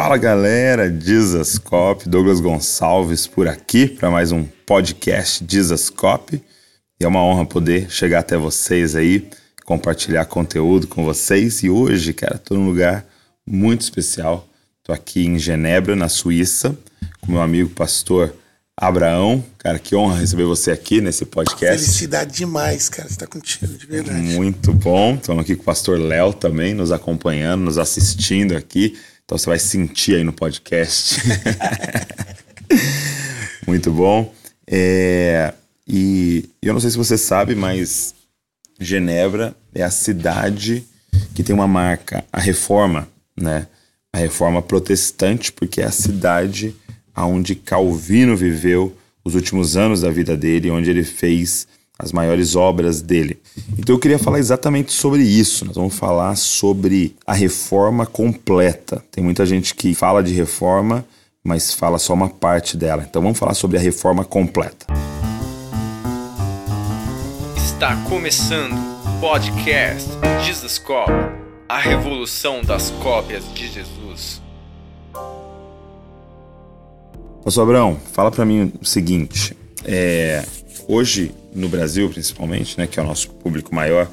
Fala galera, Dizascope, Douglas Gonçalves por aqui para mais um podcast Dizascope. E é uma honra poder chegar até vocês aí, compartilhar conteúdo com vocês. E hoje, cara, tô num lugar muito especial. Tô aqui em Genebra, na Suíça, com meu amigo pastor Abraão. Cara, que honra receber você aqui nesse podcast. Felicidade demais, cara, estar contigo, de verdade. Muito bom. Estamos aqui com o pastor Léo também, nos acompanhando, nos assistindo aqui. Então você vai sentir aí no podcast. Muito bom. É, e eu não sei se você sabe, mas Genebra é a cidade que tem uma marca, a Reforma, né? A Reforma Protestante, porque é a cidade onde Calvino viveu os últimos anos da vida dele, onde ele fez as maiores obras dele. Então eu queria falar exatamente sobre isso. Nós vamos falar sobre a reforma completa. Tem muita gente que fala de reforma, mas fala só uma parte dela. Então vamos falar sobre a reforma completa. Está começando o podcast Jesus Cop, a revolução das cópias de Jesus. Pastor Abrão, fala para mim o seguinte: é, hoje no Brasil principalmente, né, que é o nosso público maior,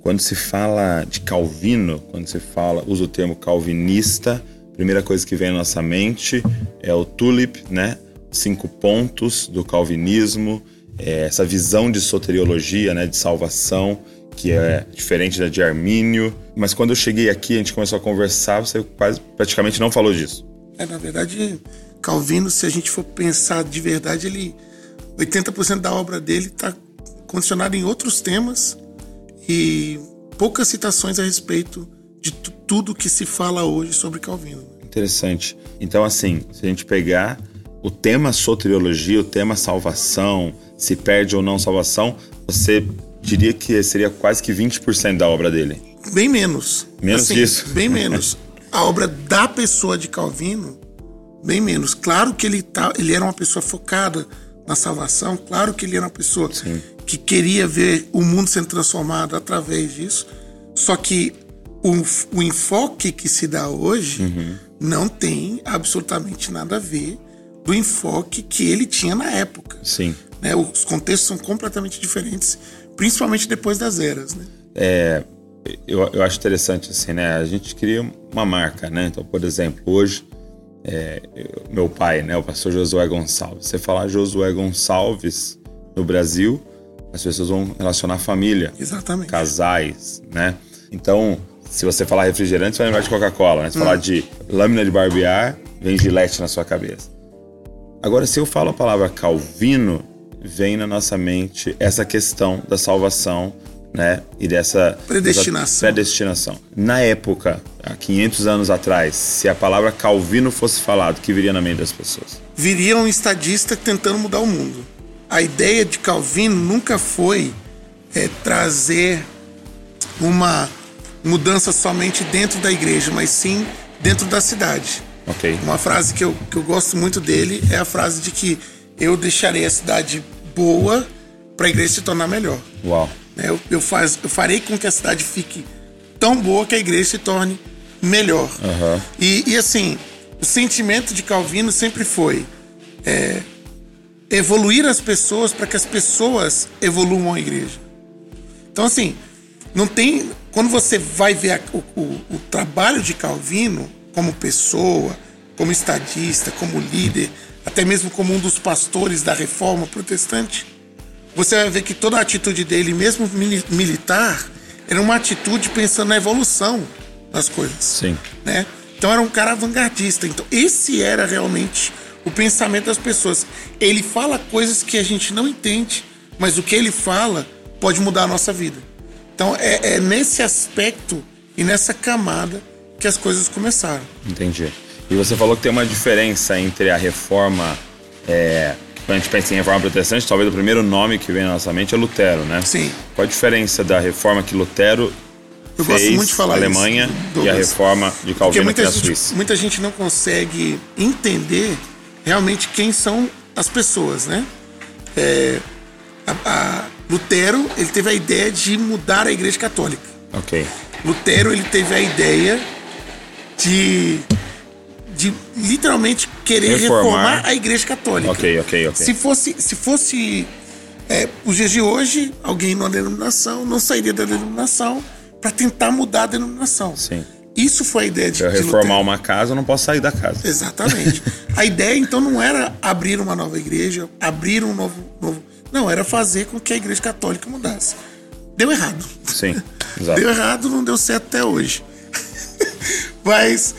quando se fala de Calvino, quando se fala, usa o termo calvinista, primeira coisa que vem à nossa mente é o tulip, né? Cinco pontos do calvinismo, é essa visão de soteriologia, né, de salvação, que é diferente da de Armínio. Mas quando eu cheguei aqui, a gente começou a conversar, você quase praticamente não falou disso. É, na verdade, Calvino, se a gente for pensar de verdade, ele 80% da obra dele está condicionada em outros temas e poucas citações a respeito de tudo que se fala hoje sobre Calvino. Interessante. Então, assim, se a gente pegar o tema soteriologia, o tema salvação, se perde ou não salvação, você diria que seria quase que 20% da obra dele. Bem menos. Menos assim, disso? Bem menos. A obra da pessoa de Calvino, bem menos. Claro que ele, tá, ele era uma pessoa focada na salvação. Claro que ele era uma pessoa Sim. que queria ver o mundo sendo transformado através disso. Só que o, o enfoque que se dá hoje uhum. não tem absolutamente nada a ver do enfoque que ele tinha na época. Sim. Né? Os contextos são completamente diferentes, principalmente depois das eras. Né? É, eu, eu acho interessante assim, né? A gente cria uma marca, né? Então, por exemplo, hoje é, meu pai, né, o pastor Josué Gonçalves. Você falar Josué Gonçalves no Brasil, as pessoas vão relacionar família, Exatamente. casais, né? Então, se você falar refrigerante, você vai lembrar de Coca-Cola, né? Se hum. falar de lâmina de barbear, vem gilete na sua cabeça. Agora, se eu falo a palavra Calvino, vem na nossa mente essa questão da salvação né? E dessa predestinação. predestinação. Na época, há 500 anos atrás, se a palavra Calvino fosse falado, o que viria na mente das pessoas? Viria um estadista tentando mudar o mundo. A ideia de Calvino nunca foi é, trazer uma mudança somente dentro da igreja, mas sim dentro da cidade. Okay. Uma frase que eu, que eu gosto muito dele é a frase de que eu deixarei a cidade boa para a igreja se tornar melhor. Uau. Né? Eu, eu, faz, eu farei com que a cidade fique tão boa que a igreja se torne melhor. Uhum. E, e, assim, o sentimento de Calvino sempre foi é, evoluir as pessoas para que as pessoas evoluam a igreja. Então, assim, não tem. Quando você vai ver o, o, o trabalho de Calvino como pessoa, como estadista, como líder, até mesmo como um dos pastores da reforma protestante, você vai ver que toda a atitude dele, mesmo militar, era uma atitude pensando na evolução das coisas. Sim. Né? Então era um cara vanguardista. Então esse era realmente o pensamento das pessoas. Ele fala coisas que a gente não entende, mas o que ele fala pode mudar a nossa vida. Então é, é nesse aspecto e nessa camada que as coisas começaram. Entendi. E você falou que tem uma diferença entre a reforma é, quando a gente pensa em reforma protestante, talvez o primeiro nome que vem na nossa mente é Lutero, né? Sim. Qual a diferença da reforma que Lutero Eu fez gosto muito de falar na Alemanha isso, e a reforma de Calvino muita aqui na gente, Suíça? Muita gente não consegue entender realmente quem são as pessoas, né? É, a, a Lutero ele teve a ideia de mudar a Igreja Católica. Ok. Lutero ele teve a ideia de de literalmente querer Reformar. reformar, a Igreja Católica. Ok, ok, ok. Se fosse, se fosse é, os dias de hoje, alguém numa denominação não sairia da denominação para tentar mudar a denominação. Sim. Isso foi a ideia de, Se eu de reformar Lutero. uma casa, eu não posso sair da casa. Exatamente. a ideia, então, não era abrir uma nova igreja, abrir um novo, novo. Não, era fazer com que a igreja católica mudasse. Deu errado. Sim, exato. Deu errado, não deu certo até hoje. Mas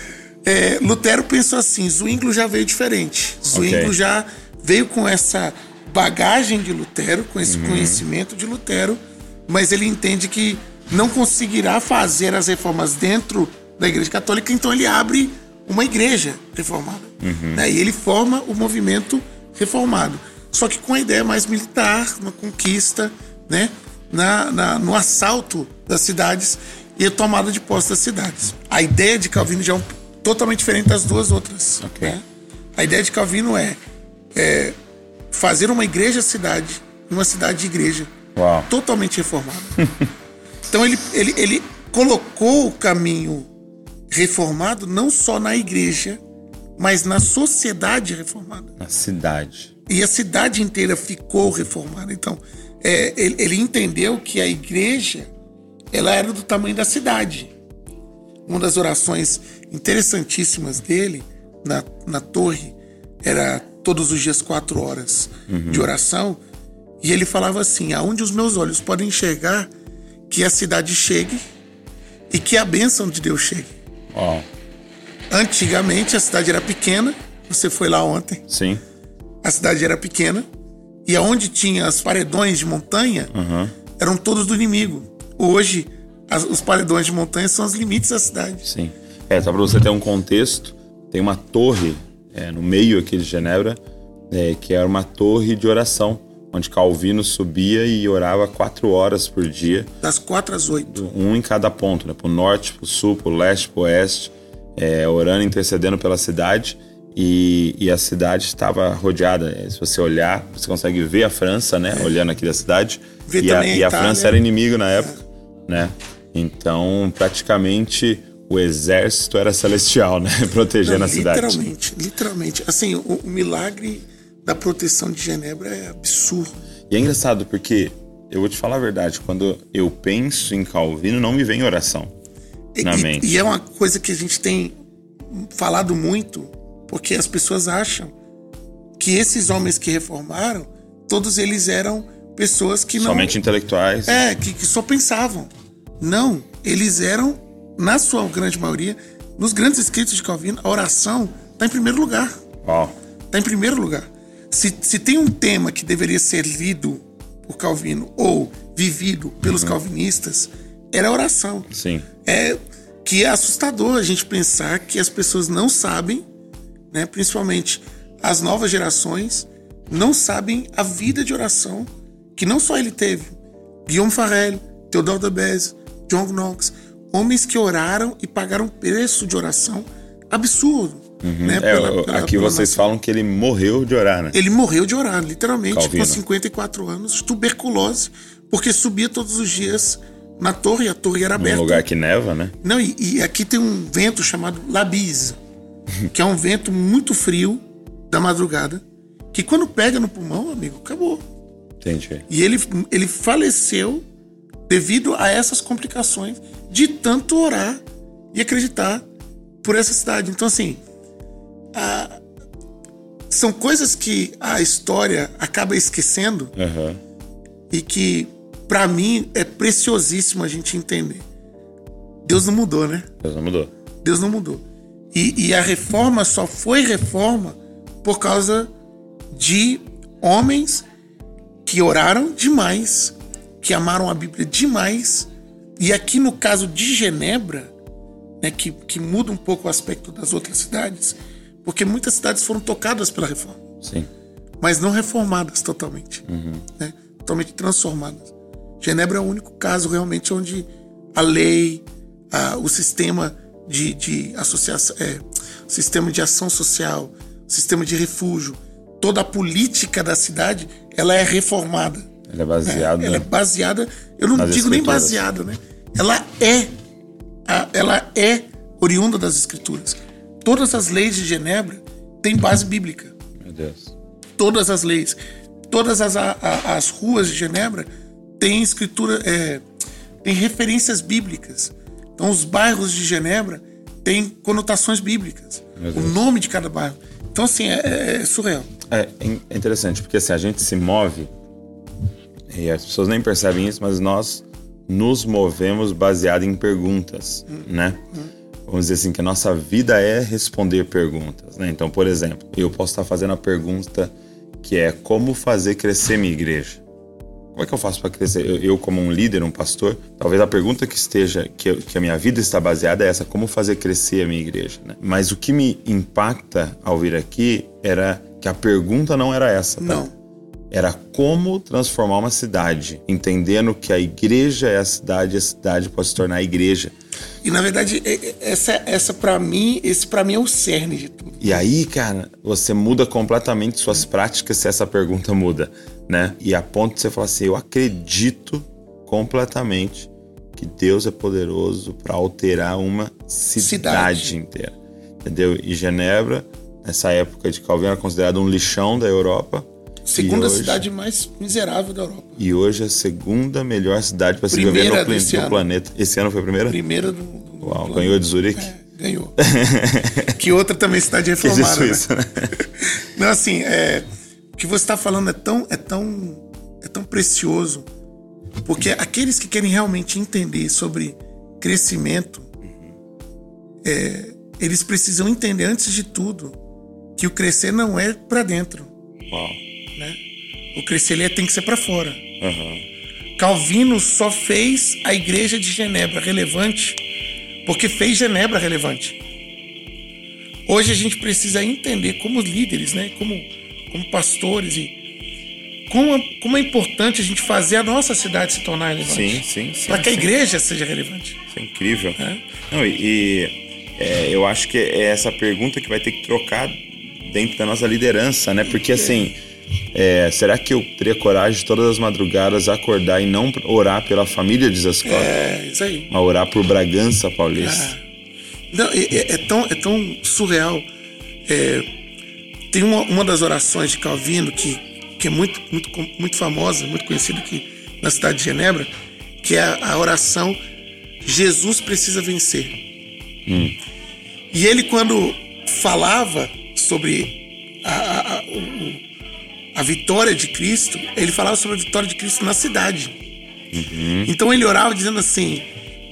é, Lutero pensou assim: Zwingli já veio diferente. Zwingli Ok. já veio com essa bagagem de Lutero, com esse conhecimento de Lutero, mas ele entende que não conseguirá fazer as reformas dentro da Igreja Católica, então ele abre uma igreja reformada. né? E ele forma o movimento reformado. Só que com a ideia mais militar, uma conquista, né? na, na- no assalto das cidades e a tomada de posse das cidades. A ideia de Calvino já é um- totalmente diferente das duas outras. Ok. né? A ideia de Calvino é, é fazer uma igreja-cidade, uma cidade-igreja, Uau. totalmente reformada. então ele, ele, ele colocou o caminho reformado não só na igreja, mas na sociedade reformada Na cidade. e a cidade inteira ficou reformada. Então, é, ele, ele entendeu que a igreja ela era do tamanho da cidade. Uma das orações interessantíssimas dele na, na torre era todos os dias quatro horas de oração e ele falava assim: aonde os meus olhos podem enxergar que a cidade chegue e que a bênção de Deus chegue. Uau. Antigamente a cidade era pequena. Você foi lá ontem Sim. a cidade era pequena e aonde tinha as paredões de montanha eram todos do inimigo. Hoje, as- os paredões de montanha são os limites da cidade. Sim. É, só para você ter um contexto, tem uma torre é, no meio aqui de Genebra, é, que era uma torre de oração, onde Calvino subia e orava quatro horas por dia, Das quatro às oito. um em cada ponto, né? Pro norte, pro sul, pro leste, pro oeste, é, orando, intercedendo pela cidade. E, e a cidade estava rodeada. É, Se você olhar, você consegue ver a França, né? Olhando aqui da cidade. Vê e a, a e a. França era inimigo na época, né? Então, praticamente, o exército era celestial, né? Protegendo a cidade. literalmente, literalmente. Assim, o, o milagre da proteção de Genebra é absurdo. E é engraçado porque, eu vou te falar a verdade, quando eu penso em Calvino, não me vem oração E, na e- mente. e é uma coisa que a gente tem falado muito, porque as pessoas acham que esses homens que reformaram, todos eles eram pessoas que não. Somente intelectuais. É, que, que só pensavam. Não, eles eram, na sua grande maioria, nos grandes escritos de Calvino, a oração está em primeiro lugar. Uau. Está em primeiro lugar. Se, se tem um tema que deveria ser lido por Calvino ou vivido pelos calvinistas, era a oração. Sim. É que é assustador a gente pensar que as pessoas não sabem, né, principalmente as novas gerações, não sabem a vida de oração que não só ele teve. Guillaume Farrell, Theodore de Beze, John Knox, homens que oraram e pagaram preço de oração absurdo. Né, É, pela- aqui pela vocês nação. falam que ele morreu de orar, né? Ele morreu de orar, literalmente, Calvino. com 54 anos, tuberculose, porque subia todos os dias na torre, e a torre era aberta. lugar que neva, né? Não, e, e aqui tem um vento chamado labise, que é um vento muito frio da madrugada, que quando pega no pulmão, amigo, acabou. Entendi. E ele, ele faleceu devido a essas complicações de tanto orar e acreditar por essa cidade. Então, assim, a- são coisas que a história acaba esquecendo Aham. e que, pra mim, é preciosíssimo a gente entender. Deus não mudou, né? Deus não mudou. Deus não mudou. E, e a reforma só foi reforma por causa de homens que oraram demais, que amaram a Bíblia demais. E aqui no caso de Genebra, né, que, que muda um pouco o aspecto das outras cidades, porque muitas cidades foram tocadas pela reforma, Sim. mas não reformadas totalmente, né, totalmente transformadas. Genebra é o único caso realmente onde a lei, a- o sistema de, de associação, é, sistema de ação social, o sistema de refúgio, toda a política da cidade, ela é reformada. Ele é baseado. Ela é baseada, eu não Nas digo nem baseada, né? Ela é, a- ela é oriunda das escrituras. todas as leis de Genebra têm base bíblica. Meu Deus. Todas as leis. Todas as, a- a- as ruas de Genebra têm escritura, é, têm referências bíblicas. Então, os bairros de Genebra têm conotações bíblicas. O nome de cada bairro. Então, assim, é, é surreal. É, é interessante, porque assim, a gente se move, e as pessoas nem percebem isso, mas nós nos movemos baseado em perguntas, né? Vamos dizer assim, que a nossa vida é responder perguntas, né? Então, por exemplo, eu posso estar fazendo a pergunta que é como fazer crescer minha igreja? Como é que eu faço para crescer? Eu, eu, como um líder, um pastor, talvez a pergunta que esteja, que, que a minha vida está baseada é essa: como fazer crescer a minha igreja? né? Mas o que me impacta ao vir aqui era que a pergunta não era essa, tá? Não. Era como transformar uma cidade, entendendo que a igreja é a cidade, e a cidade pode se tornar a igreja. E, na verdade, essa, essa para mim, esse para mim é o cerne de tudo. E aí, cara, você muda completamente suas práticas se essa pergunta muda, né? E a ponto de você falar assim: eu acredito completamente que Deus é poderoso para alterar uma cidade, Cidade. inteira, entendeu? E Genebra, nessa época de Calvino, era considerada um lixão da Europa. Segunda hoje, cidade mais miserável da Europa. E hoje é a segunda melhor cidade para se viver no, no planeta. Esse ano foi a primeira? Primeira do. do Uau, do- ganhou de Zurique? É, ganhou. que outra também cidade Que reformada. né? isso, né? Não, assim, é, o que você está falando é tão, é tão, é tão precioso, porque aqueles que querem realmente entender sobre crescimento, é, eles precisam entender antes de tudo que o crescer não é para dentro, Uau. Né? O crescer ele é- tem que ser para fora. Aham. Calvino só fez a igreja de Genebra relevante porque fez Genebra relevante. Hoje a gente precisa entender como líderes, né, como, como pastores e como, é- como é importante a gente fazer a nossa cidade se tornar relevante. Sim, sim, sim. Para que a sim. igreja seja relevante. Isso é incrível. É. Não, e e, é, eu acho que é essa pergunta que vai ter que trocar dentro da nossa liderança, né? Porque assim, é, será que eu teria coragem de todas as madrugadas acordar e não orar pela família de Zascope, É, isso aí. mas orar por Bragança Paulista? Não, é, é- tão, é tão surreal. É, tem uma, uma das orações de Calvino que, que é muito, muito, muito famosa, muito conhecida aqui na cidade de Genebra, que é a, a oração Jesus precisa vencer. E ele, quando falava sobre a, a- o- a vitória de Cristo, ele falava sobre a vitória de Cristo na cidade. Então ele orava dizendo assim: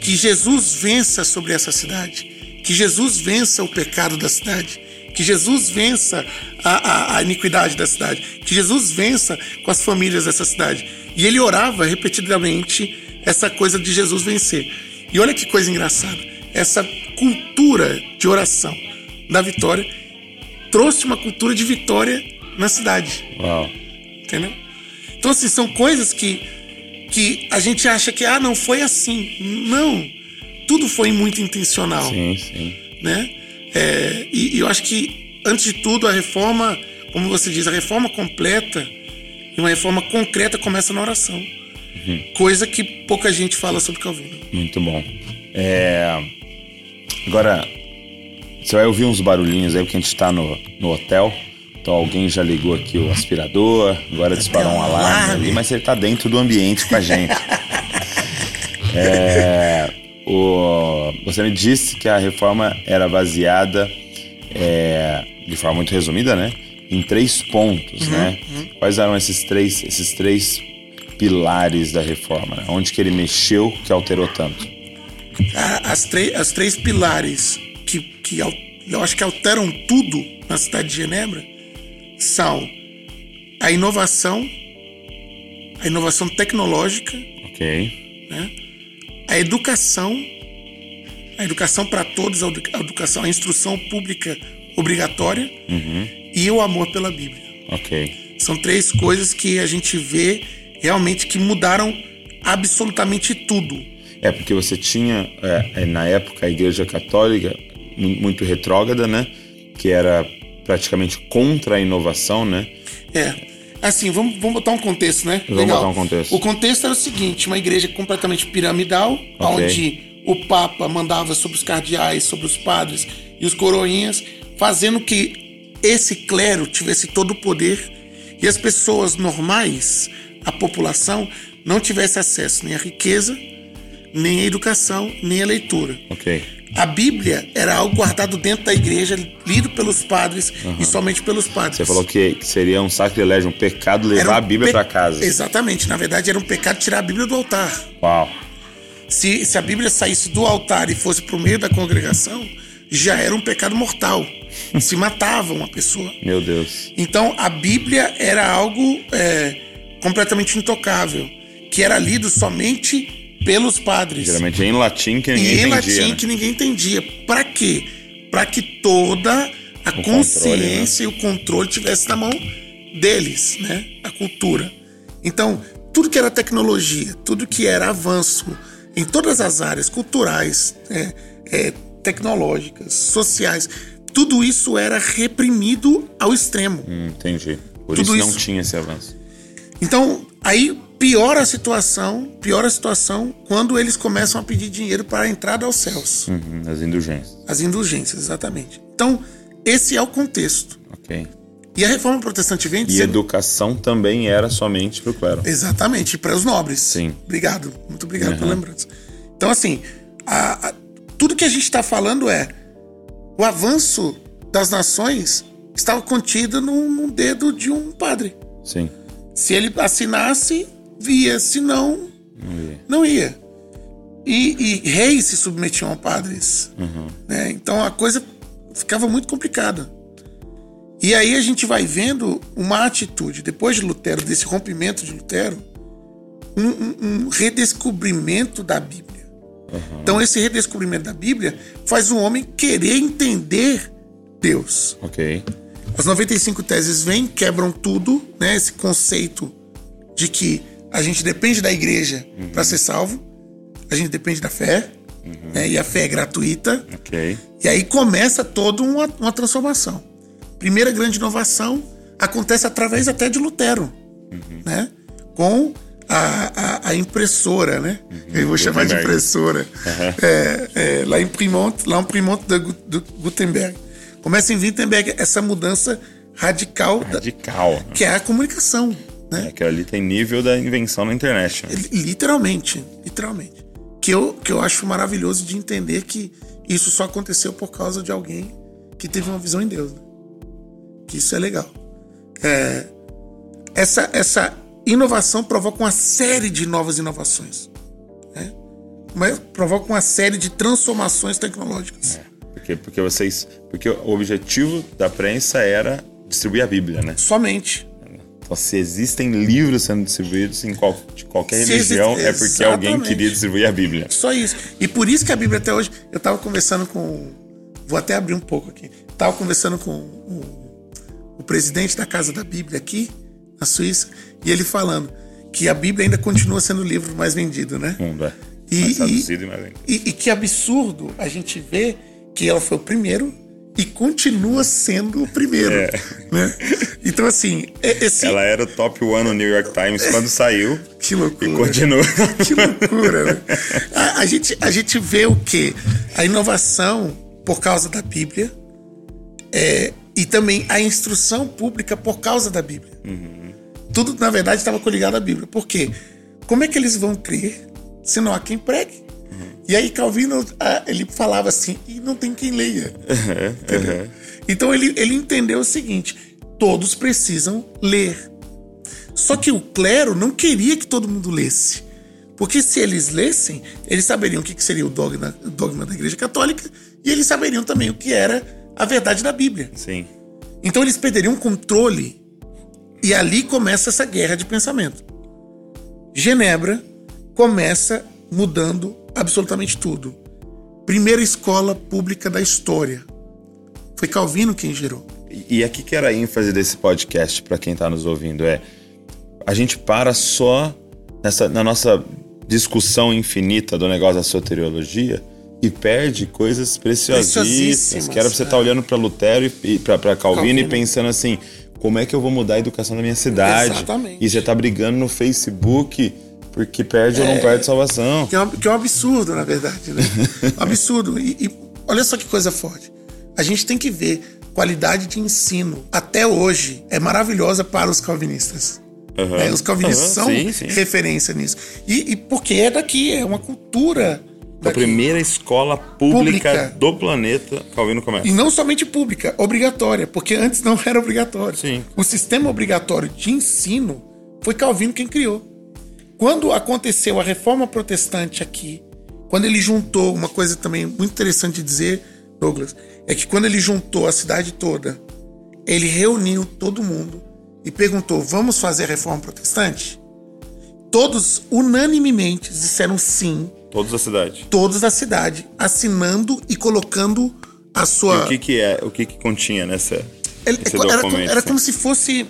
que Jesus vença sobre essa cidade, que Jesus vença o pecado da cidade, que Jesus vença a, a- a iniquidade da cidade, que Jesus vença com as famílias dessa cidade. E ele orava repetidamente essa coisa de Jesus vencer. E olha que coisa engraçada: essa cultura de oração da vitória trouxe uma cultura de vitória na cidade. Uau. Entendeu? Então, assim, são coisas que, que a gente acha que, ah, não foi assim. Não. Tudo foi muito intencional. Sim, sim. Né? É, e, e eu acho que, antes de tudo, a reforma, como você diz, a reforma completa e uma reforma concreta começa na oração. Coisa que pouca gente fala sobre Calvino. Muito bom. É, Agora, você vai ouvir uns barulhinhos aí, porque a gente tá no, no hotel. Então alguém já ligou aqui o aspirador, agora disparou um alarme ali, mas ele tá dentro do ambiente com a gente. É, o, você me disse que a reforma era baseada, é, de forma muito resumida, né? Em três pontos, né? Quais eram esses três, esses três pilares da reforma? né? Onde que ele mexeu que alterou tanto? A- As, três as três pilares que, que eu acho que alteram tudo na cidade de Genebra são a inovação, a inovação tecnológica, Ok. né? a educação, a educação para todos, a edu- a educação, a instrução pública obrigatória e o amor pela Bíblia. Ok. São três coisas que a gente vê realmente que mudaram absolutamente tudo. É, porque você tinha, é, é, na época, a Igreja Católica mu- muito retrógrada, né? Que era praticamente contra a inovação, né? É. Assim, vamos, vamos botar um contexto, né? Vamos botar um contexto. O contexto era o seguinte: uma igreja completamente piramidal, onde o Papa mandava sobre os cardeais, sobre os padres e os coroinhas, fazendo que esse clero tivesse todo o poder e as pessoas normais, a população, não tivesse acesso nem à riqueza, nem à educação, nem à leitura. Ok. A Bíblia era algo guardado dentro da igreja, lido pelos padres e somente pelos padres. Você falou que seria um sacrilégio, um pecado levar um a Bíblia pe- para casa. Exatamente. Na verdade, era um pecado tirar a Bíblia do altar. Uau. Se, se a Bíblia saísse do altar e fosse para o meio da congregação, já era um pecado mortal. Se matava uma pessoa. Meu Deus. Então, a Bíblia era algo é, completamente intocável, que era lido somente pelos padres. Geralmente é em latim que ninguém e em entendia. latim né? que ninguém entendia. Para quê? Para que toda a O consciência e o controle tivesse na mão deles, né? A cultura. Então, tudo que era tecnologia, tudo que era avanço em todas as áreas culturais, é, é, tecnológicas, sociais, tudo isso era reprimido ao extremo. Hum, entendi. Por Tudo isso, não isso- tinha esse avanço. Então, aí piora a situação, piora a situação quando eles começam a pedir dinheiro para a entrada aos céus. Uhum, as indulgências. As indulgências, exatamente. Então, esse é o contexto. Ok. E a reforma protestante vem E educação também era somente pro clero. Exatamente, para os nobres. Sim. Obrigado, muito obrigado pela lembrança. Então, assim, a- a- tudo que a gente está falando é o avanço das nações estava contido num, num dedo de um padre. Sim. Se ele assinasse, via, se não, Não ia. não ia. E, e reis se submetiam a padres. né? Então a coisa ficava muito complicada. E aí a gente vai vendo uma atitude, depois de Lutero, desse rompimento de Lutero, um, um- um redescobrimento da Bíblia. Então esse redescobrimento da Bíblia faz o homem querer entender Deus. Ok. As 95 teses vêm, quebram tudo, né? Esse conceito de que a gente depende da igreja para ser salvo, a gente depende da fé, né? e a fé é gratuita. Ok. E aí começa toda uma, uma transformação. Primeira grande inovação acontece através até de Lutero, né? Com a, a, a impressora, né? Eu vou chamar de impressora. É, é, lá em Primont, lá em Primont da Gu- do Gutenberg. Começa em Wittenberg essa mudança radical, da- Radical. que é a comunicação, né? Aquilo ali tem nível da invenção na internet. né? Literalmente, literalmente. Que eu, que eu acho maravilhoso de entender que isso só aconteceu por causa de alguém que teve uma visão em Deus. Né? Que isso é legal. É, essa, essa inovação provoca uma série de novas inovações. Né? Mas provoca uma série de transformações tecnológicas. Porque, porque vocês. Porque o objetivo da prensa era distribuir a Bíblia, né? Somente. Então, se existem livros sendo distribuídos em qual- de qualquer Se religião, existe- é porque alguém queria distribuir a Bíblia. Só isso. E por isso que a Bíblia até hoje. Eu tava conversando com. Vou até abrir um pouco aqui. Tava conversando com o, o presidente da Casa da Bíblia aqui, na Suíça, e ele falando que a Bíblia ainda continua sendo o livro mais vendido, né? Mundo, é. E- mais e- traduzido e mais ainda. E, e que absurdo a gente vê que ela foi o primeiro e continua sendo o primeiro. Né? Então, assim, é- esse. É. Ela era o top one no New York Times quando saiu Que e loucura. continua. Que loucura, né? A, a gente, a gente vê o quê? A inovação por causa da Bíblia é, e também a instrução pública por causa da Bíblia. Tudo, na verdade, estava coligado à Bíblia. Por quê? Como é que eles vão crer se não há quem pregue? E aí Calvino, ah, ele falava assim, e não tem quem leia. Entendeu? Então ele, ele entendeu o seguinte, todos precisam ler. Só que o clero não queria que todo mundo lesse. Porque se eles lessem, eles saberiam o que que seria o dogma, o dogma da Igreja Católica e eles saberiam também o que era a verdade da Bíblia. Sim. Então eles perderiam o controle e ali começa essa guerra de pensamento. Genebra começa mudando absolutamente tudo. Primeira escola pública da história. Foi Calvino quem gerou. E aqui que era a ênfase desse podcast para quem tá nos ouvindo é a gente para só nessa na nossa discussão infinita do negócio da soteriologia e perde coisas preciosíssimas, que era pra você é. estar olhando para Lutero e para Calvino, Calvino. e pensando assim, como é que eu vou mudar a educação da minha cidade? Exatamente. E você tá brigando no Facebook porque perde ou não perde salvação. Que é, um, que é um absurdo, na verdade, né? Um absurdo. E, e olha só que coisa forte. A gente tem que ver qualidade de ensino até hoje é maravilhosa para os calvinistas. Uhum. É, os calvinistas Uhum, são sim, sim. referência nisso. E, e porque é daqui, é uma cultura. A primeira escola pública, Pública. do planeta, Calvino começa. E não somente pública, obrigatória, porque antes não era obrigatório. Sim. O sistema obrigatório de ensino foi Calvino quem criou. Quando aconteceu a reforma protestante aqui, quando ele juntou, uma coisa também muito interessante de dizer, Douglas, é que quando ele juntou a cidade toda, ele reuniu todo mundo e perguntou: vamos fazer a reforma protestante? Todos unanimemente disseram sim, Todos da cidade. todos da cidade, assinando e colocando a E sua. o que que é, o que que continha nessa Ele- esse era, era como se fosse.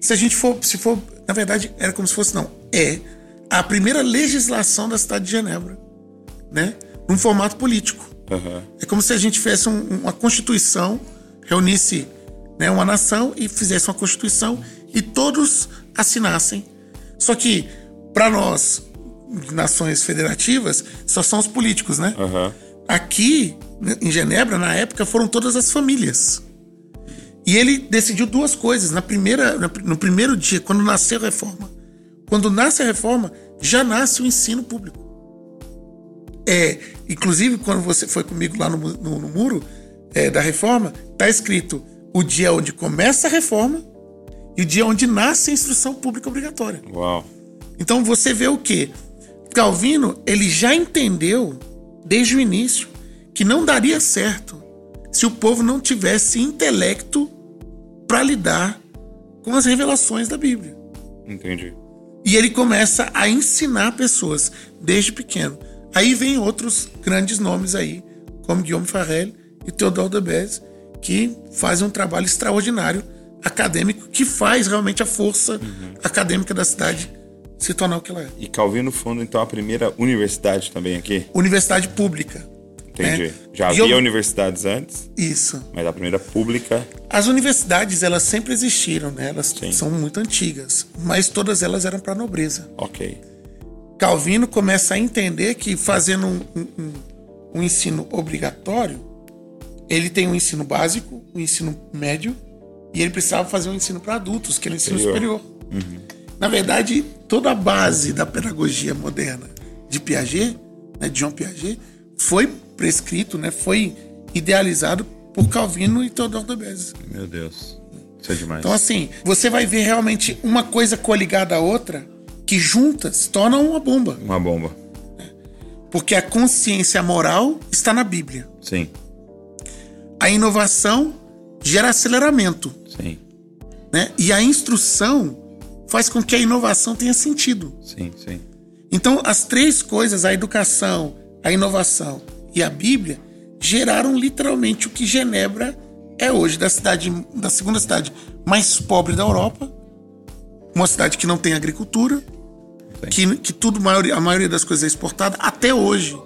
Se a gente for. Se for. Na verdade, era como se fosse, não. É a primeira legislação da cidade de Genebra. Né? Num formato político. Aham. É como se a gente fizesse um- uma constituição, reunisse né, uma nação e fizesse uma constituição e todos assinassem. Só que, para nós, nações federativas, só são os políticos, né? Aham. Aqui, em Genebra, na época, foram todas as famílias. E ele decidiu duas coisas. Na primeira, no primeiro dia, quando nasceu a reforma, quando nasce a reforma, já nasce o ensino público. É, inclusive, quando você foi comigo lá no, no- no muro é, da reforma, tá escrito o dia onde começa a reforma e o dia onde nasce a instrução pública obrigatória. Uau. Então você vê o que? Calvino, ele já entendeu desde o início que não daria certo se o povo não tivesse intelecto para lidar com as revelações da Bíblia. Entendi. E ele começa a ensinar pessoas desde pequeno. Aí vem outros grandes nomes aí, como Guillaume Farrell e Theodore de Beze, que fazem um trabalho extraordinário acadêmico que faz realmente a força acadêmica da cidade se tornar o que ela é. E Calvino funda então a primeira universidade também aqui. Universidade pública. Entendi. É. Já eu- havia universidades antes, Isso. mas a primeira pública. As universidades, elas sempre existiram, né? Elas Sim. são muito antigas, mas todas elas eram para nobreza. Ok. Calvino começa a entender que fazendo um, um- um- ensino obrigatório, ele tem um ensino básico, um ensino médio, e ele precisava fazer um ensino para adultos, que é o ensino Superior. superior. Na verdade, toda a base da pedagogia moderna de Piaget, né, de Jean Piaget, foi prescrito, né, foi idealizado por Calvino e Theodore de Beze. Meu Deus. Isso é demais. Então, assim, você vai ver realmente uma coisa coligada à outra que juntas se torna uma bomba. Uma bomba. Porque a consciência moral está na Bíblia. Sim. A inovação gera aceleramento, Sim. né? E a instrução faz com que a inovação tenha sentido. Sim, sim. Então, as três coisas, a educação, a inovação e a Bíblia, geraram literalmente o que Genebra é hoje, da cidade, da segunda cidade mais pobre da Europa, uma cidade que não tem agricultura, que, que tudo, a maioria das coisas é exportada. Até hoje,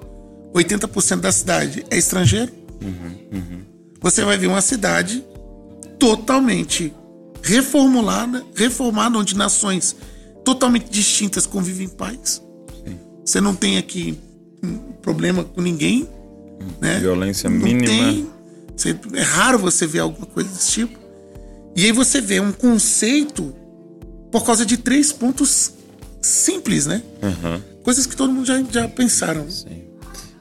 80% da cidade é estrangeiro. Você vai ver uma cidade totalmente reformulada, reformada, onde nações totalmente distintas convivem em paz. Você não tem aqui um problema com ninguém, né? Violência Não mínima. tem. É raro você ver alguma coisa desse tipo. E aí você vê um conceito por causa de três pontos simples, né? Aham. Coisas que todo mundo já, já pensaram. Sim.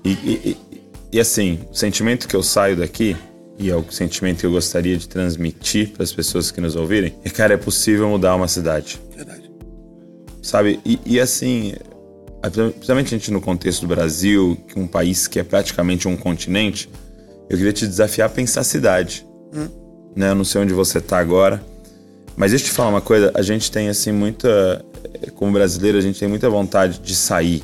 E, e- e- e, assim, o sentimento que eu saio daqui, e é o sentimento que eu gostaria de transmitir para as pessoas que nos ouvirem, é, cara, é possível mudar uma cidade. Verdade. Sabe? E, e assim, principalmente a gente no contexto do Brasil, que é um país que é praticamente um continente, eu queria te desafiar a pensar a cidade. Né? Eu não sei onde você tá agora, mas deixa eu te falar uma coisa, a gente tem assim muita, como brasileiro, a gente tem muita vontade de sair.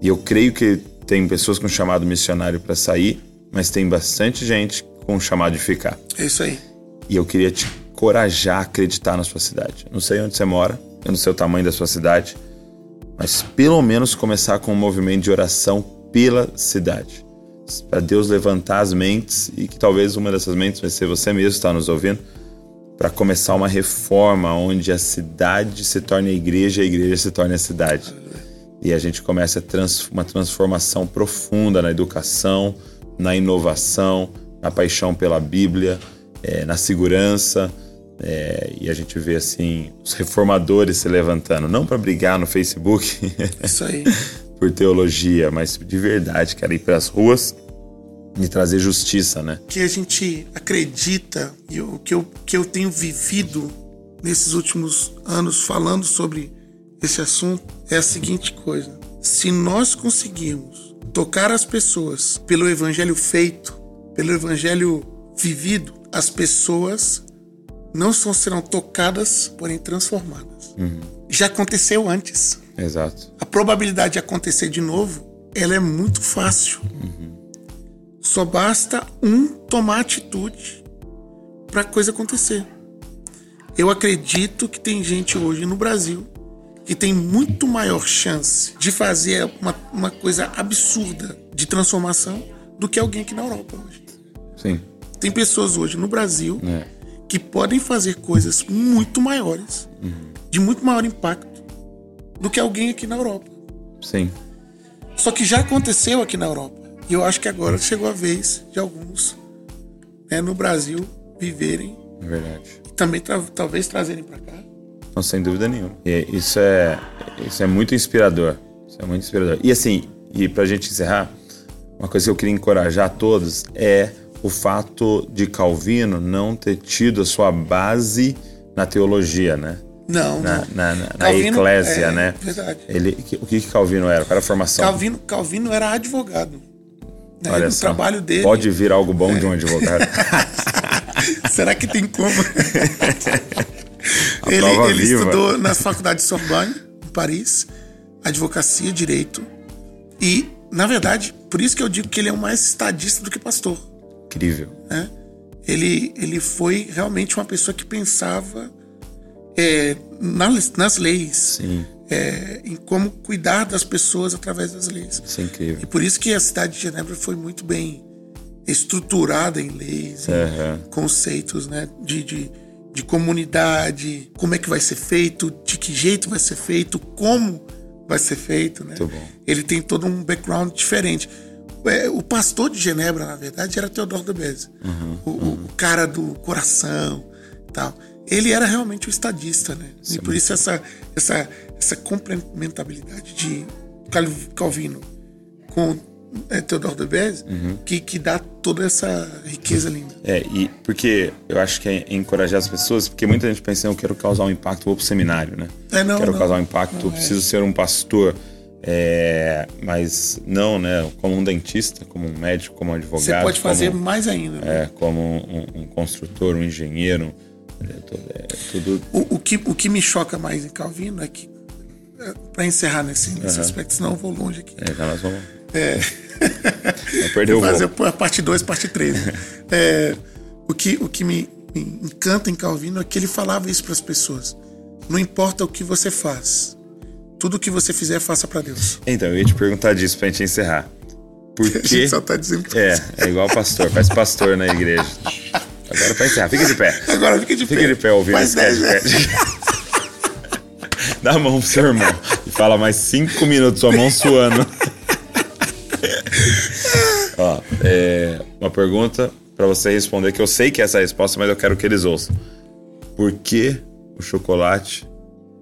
E eu creio que tem pessoas com chamado missionário para sair, mas tem bastante gente com chamado de ficar. É isso aí. E eu queria te encorajar a acreditar na sua cidade. Não sei onde você mora, eu não sei o tamanho da sua cidade, mas pelo menos começar com um movimento de oração pela cidade. Para Deus levantar as mentes e que talvez uma dessas mentes vai ser você mesmo que está nos ouvindo, para começar uma reforma onde a cidade se torne a igreja e a igreja se torne a cidade. E a gente começa uma transformação profunda na educação, na inovação, na paixão pela Bíblia, é, na segurança. É, e a gente vê assim os reformadores se levantando, não para brigar no Facebook Isso aí. por teologia, mas de verdade, cara, ir para as ruas e trazer justiça, né? que a gente acredita e o que eu, que eu tenho vivido nesses últimos anos falando sobre esse assunto é a seguinte coisa: se nós conseguirmos tocar as pessoas pelo evangelho feito, pelo evangelho vivido, as pessoas não só serão tocadas, porém transformadas. Já aconteceu antes. Exato. A probabilidade de acontecer de novo, ela é muito fácil. Só basta um tomar atitude para a coisa acontecer. Eu acredito que tem gente hoje no Brasil que tem muito maior chance de fazer uma, uma coisa absurda de transformação do que alguém aqui na Europa hoje. Sim. Tem pessoas hoje no Brasil É. que podem fazer coisas muito maiores, de muito maior impacto, do que alguém aqui na Europa. Sim. Só que já aconteceu aqui na Europa. E eu acho que agora chegou a vez de alguns né, no Brasil viverem É verdade. e também tra- talvez trazerem para cá. Não, sem dúvida nenhuma. E isso é, isso é muito inspirador. Isso é muito inspirador. E assim, e pra gente encerrar, uma coisa que eu queria encorajar a todos é o fato de Calvino não ter tido a sua base na teologia, né? Não, Na, não. na, na- na Calvino, eclésia, é, né? verdade. Ele, o que, que Calvino era? Qual era a formação? Calvino, Calvino era advogado. Né? Olha o só. trabalho dele. Pode vir algo bom de um advogado. Será que tem como? Ele ele estudou na faculdade de Sorbonne, em Paris, advocacia, direito. E, na verdade, por isso que eu digo que ele é um mais estadista do que pastor. Incrível. né? Ele, ele foi realmente uma pessoa que pensava é, nas, nas leis, é, em como cuidar das pessoas através das leis. isso é incrível. E por isso que a cidade de Genebra foi muito bem estruturada em leis, em Aham. conceitos né, de, de, de comunidade, como é que vai ser feito, de que jeito vai ser feito, como vai ser feito. Né? Ele tem todo um background diferente. É, O pastor de Genebra, na verdade, era Teodoro de Beze. Uhum, o, o- o cara do coração tal. Ele era realmente o estadista, né? é e por isso essa, essa, essa complementabilidade de Cal- Calvino com é, Teodoro de Beze Uhum. que, que dá toda essa riqueza linda. É, e porque eu acho que é encorajar as pessoas, porque muita gente pensa, eu quero causar um impacto, vou pro seminário, né? É, não, quero não. causar um impacto, Não é. preciso ser um pastor. É, mas não, né? Como um dentista, como um médico, como um advogado. Você pode fazer como, mais ainda. né? é, como um, um construtor, um engenheiro. É tudo. é tudo- O, o que, o que me choca mais em Calvino é que, para encerrar nesse, nesse aspecto, senão eu vou longe aqui. é, já nós vamos. É. O fazer a parte 2, parte 3. é, o que, o que me, me encanta em Calvino é que ele falava isso para as pessoas. Não importa o que você faz, tudo que você fizer, faça para Deus. Então, eu ia te perguntar disso pra gente encerrar. Por A gente só tá dizendo É, é igual pastor, faz pastor na igreja. Agora pra encerrar, fica de pé. Agora fica de pé. Fica de pé ouvindo Faz esse dez, né? podcast. Dá a mão pro seu irmão e fala mais cinco minutos, sua mão suando. Ó, é, uma pergunta pra você responder, que eu sei que é essa a resposta, mas eu quero que eles ouçam. Por que o chocolate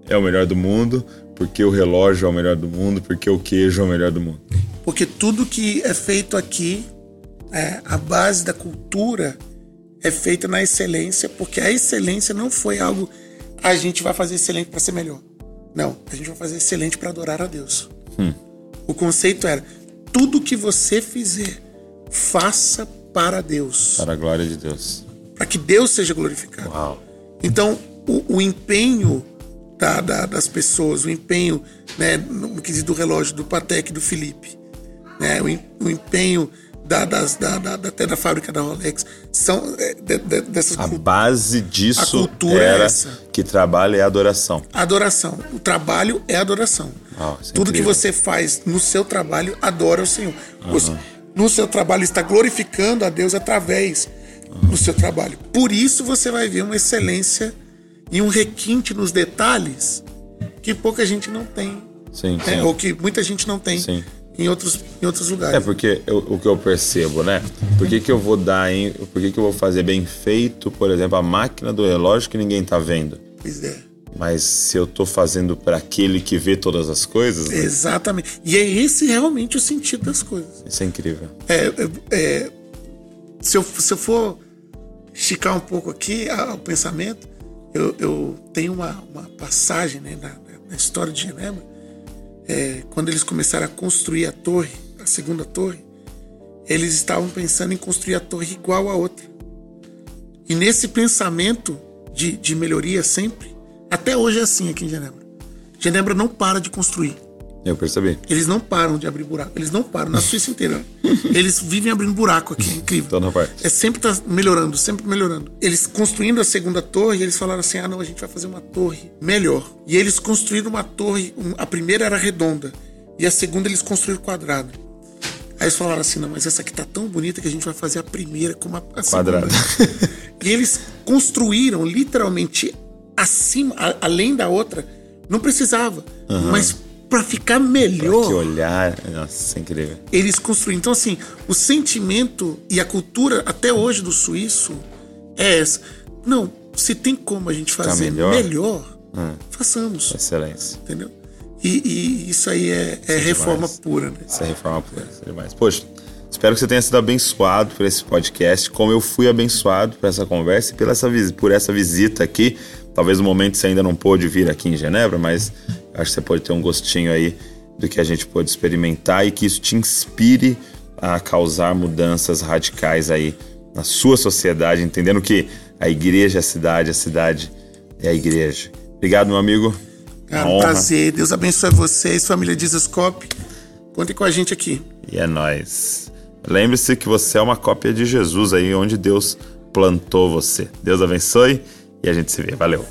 é o melhor do mundo? Por que o relógio é o melhor do mundo? Por que o queijo é o melhor do mundo? Porque tudo que é feito aqui, é, a base da cultura é feita na excelência, porque a excelência não foi algo a gente vai fazer excelente para ser melhor. Não, a gente vai fazer excelente para adorar a Deus. O conceito era tudo que você fizer, faça para Deus, Para a glória de Deus. para que Deus seja glorificado. Uau. Então, o, o empenho da- da- das pessoas, o empenho né, no quesito do relógio do Patek e do Felipe, né, o, o empenho da, das, da, da- até da fábrica da Rolex, são é, de- de- dessas A base disso A cultura é era essa. que trabalho é adoração. adoração. O trabalho é adoração. Isso é Tudo que você faz no seu trabalho, adora o Senhor. Você, no seu trabalho, está glorificando a Deus através do seu trabalho. Por isso você vai ver uma excelência e um requinte nos detalhes que pouca gente não tem. Sim, né? sim. Ou que muita gente não tem. Sim. em outros, em outros lugares. É porque eu, o que eu percebo, né? Por que, que eu vou dar, em, por que, que eu vou fazer bem feito, por exemplo, a máquina do relógio que ninguém tá vendo? Pois é. Mas se eu tô fazendo para aquele que vê todas as coisas, né? Exatamente. E é esse realmente o sentido das coisas. isso é incrível. É, é, é, se, eu, se eu for esticar um pouco aqui o pensamento, eu, eu tenho uma, uma passagem né, na, na história de Genebra, é, quando eles começaram a construir a torre, a segunda torre, eles estavam pensando em construir a torre igual a outra. E nesse pensamento de, de melhoria sempre, até hoje é assim aqui em Genebra. Genebra não para de construir. Eu percebi. Eles não param de abrir buraco. Eles não param, na Suíça inteira. Eles vivem abrindo buraco aqui, é incrível. Toda parte. É sempre tá melhorando, sempre melhorando. Eles construindo a segunda torre, eles falaram assim: ah, não, a gente vai fazer uma torre melhor. E eles construíram uma torre, a primeira era redonda, e a segunda eles construíram quadrada. Aí eles falaram assim: não, mas essa aqui tá tão bonita que a gente vai fazer a primeira como a, a segunda. Quadrada. E eles construíram literalmente acima, a- além da outra. Não precisava, mas para ficar melhor Que olhar. Nossa, isso é incrível. eles construíram. Então, assim, o sentimento e a cultura até hoje do suíço é essa. Não, se tem como a gente fazer melhor? melhor, façamos. Excelência. Entendeu? E, e isso aí é, é reforma demais. pura, né? Isso é reforma pura. Isso é demais. Poxa, espero que você tenha sido abençoado por esse podcast, como eu fui abençoado por essa conversa e pela essa, por essa visita aqui. Talvez no momento você ainda não pôde vir aqui em Genebra, mas acho que você pode ter um gostinho aí do que a gente pôde experimentar e que isso te inspire a causar mudanças radicais aí na sua sociedade, entendendo que a igreja é a cidade, a cidade é a igreja. Obrigado, meu amigo. Cara, um prazer. Deus abençoe vocês, família Dizascope. Contem com a gente aqui. E é nóis. Lembre-se que você é uma cópia de Jesus aí, onde Deus plantou você. Deus abençoe e a gente se vê. Valeu.